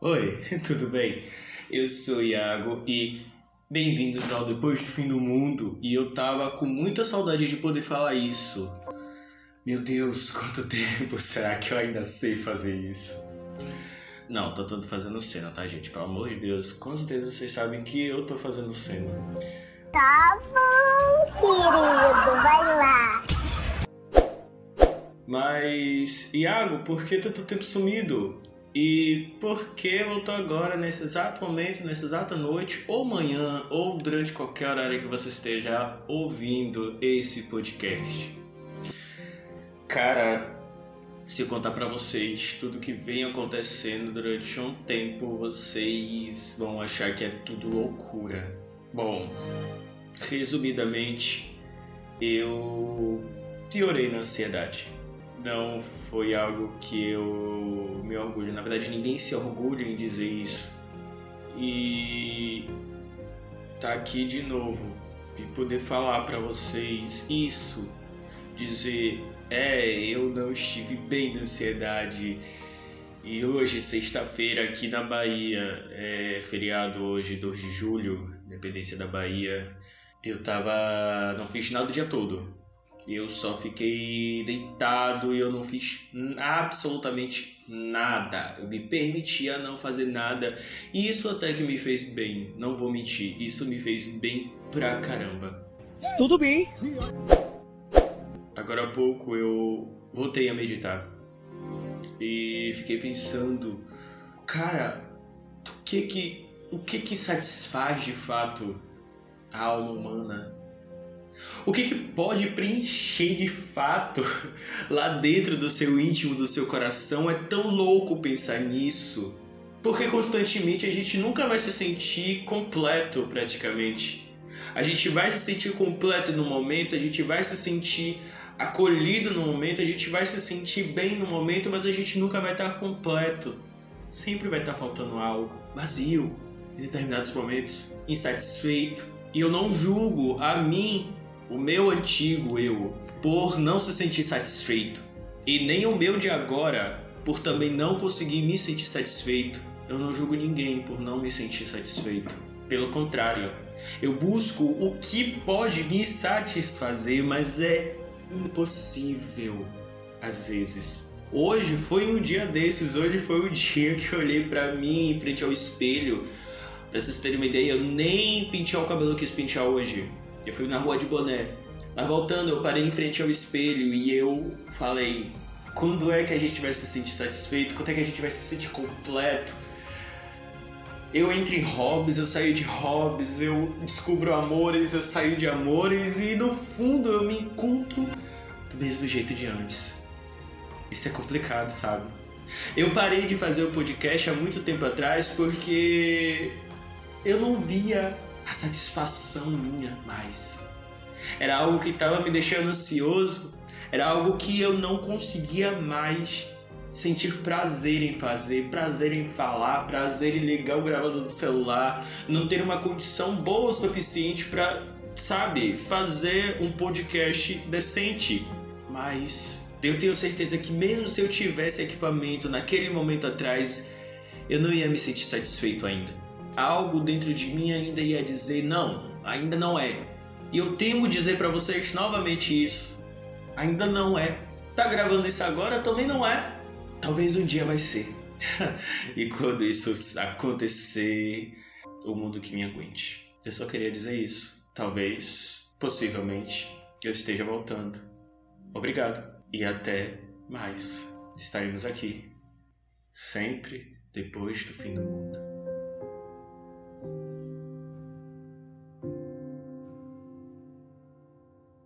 Oi, tudo bem? Eu sou Iago e bem-vindos ao Depois do Fim do Mundo. E eu tava com muita saudade de poder falar isso. Meu Deus, quanto tempo será que eu ainda sei fazer isso? Não, tô tanto fazendo cena, tá, gente? Pelo amor de Deus, com certeza vocês sabem que eu tô fazendo cena. Tá bom, querido, vai lá. Mas, Iago, por que tanto tempo sumido? E por que eu tô agora, nesse exato momento, nessa exata noite, ou manhã, ou durante qualquer horário que você esteja ouvindo esse podcast? Cara, se eu contar para vocês tudo que vem acontecendo durante um tempo, vocês vão achar que é tudo loucura. Bom, resumidamente, eu piorei na ansiedade. Não foi algo que eu me orgulho. Na verdade, ninguém se orgulha em dizer isso. E tá aqui de novo e poder falar para vocês isso, dizer é, eu não estive bem na ansiedade. E hoje, sexta-feira, aqui na Bahia, é feriado hoje, 2 de julho, independência da Bahia, eu tava. não fiz nada o dia todo. Eu só fiquei deitado e eu não fiz absolutamente nada. Eu me permitia não fazer nada. E isso até que me fez bem, não vou mentir. Isso me fez bem pra caramba. Tudo bem. Agora há pouco eu voltei a meditar e fiquei pensando, cara, o que que o que que satisfaz de fato a alma humana? O que que pode preencher de fato lá dentro do seu íntimo, do seu coração? É tão louco pensar nisso. Porque constantemente a gente nunca vai se sentir completo praticamente. A gente vai se sentir completo no momento, a gente vai se sentir acolhido no momento, a gente vai se sentir bem no momento, mas a gente nunca vai estar completo. Sempre vai estar faltando algo, vazio em determinados momentos, insatisfeito. E eu não julgo a mim, o meu antigo eu, por não se sentir satisfeito. E nem o meu de agora, por também não conseguir me sentir satisfeito. Eu não julgo ninguém por não me sentir satisfeito. Pelo contrário, eu busco o que pode me satisfazer, mas é impossível às vezes. Hoje foi um dia desses, hoje foi o dia que eu olhei para mim em frente ao espelho. Pra vocês terem uma ideia, eu nem pentear o cabelo que quis pentear hoje. Eu fui na rua de boné. Mas voltando, eu parei em frente ao espelho e eu falei: quando é que a gente vai se sentir satisfeito? Quando é que a gente vai se sentir completo? Eu entro em hobbies, eu saio de hobbies, eu descubro amores, eu saio de amores e no fundo eu me encontro do mesmo jeito de antes. Isso é complicado, sabe? Eu parei de fazer o podcast há muito tempo atrás porque eu não via a satisfação minha mais. Era algo que estava me deixando ansioso, era algo que eu não conseguia mais sentir prazer em fazer, prazer em falar, prazer em ligar o gravador do celular, não ter uma condição boa o suficiente para, sabe, fazer um podcast decente. Mas eu tenho certeza que mesmo se eu tivesse equipamento naquele momento atrás, eu não ia me sentir satisfeito ainda. Algo dentro de mim ainda ia dizer não, ainda não é. E eu temo dizer para vocês novamente isso. Ainda não é. Tá gravando isso agora também não é. Talvez um dia vai ser. e quando isso acontecer, o mundo que me aguente. Eu só queria dizer isso. Talvez, possivelmente, eu esteja voltando. Obrigado e até mais. Estaremos aqui. Sempre depois do fim do mundo.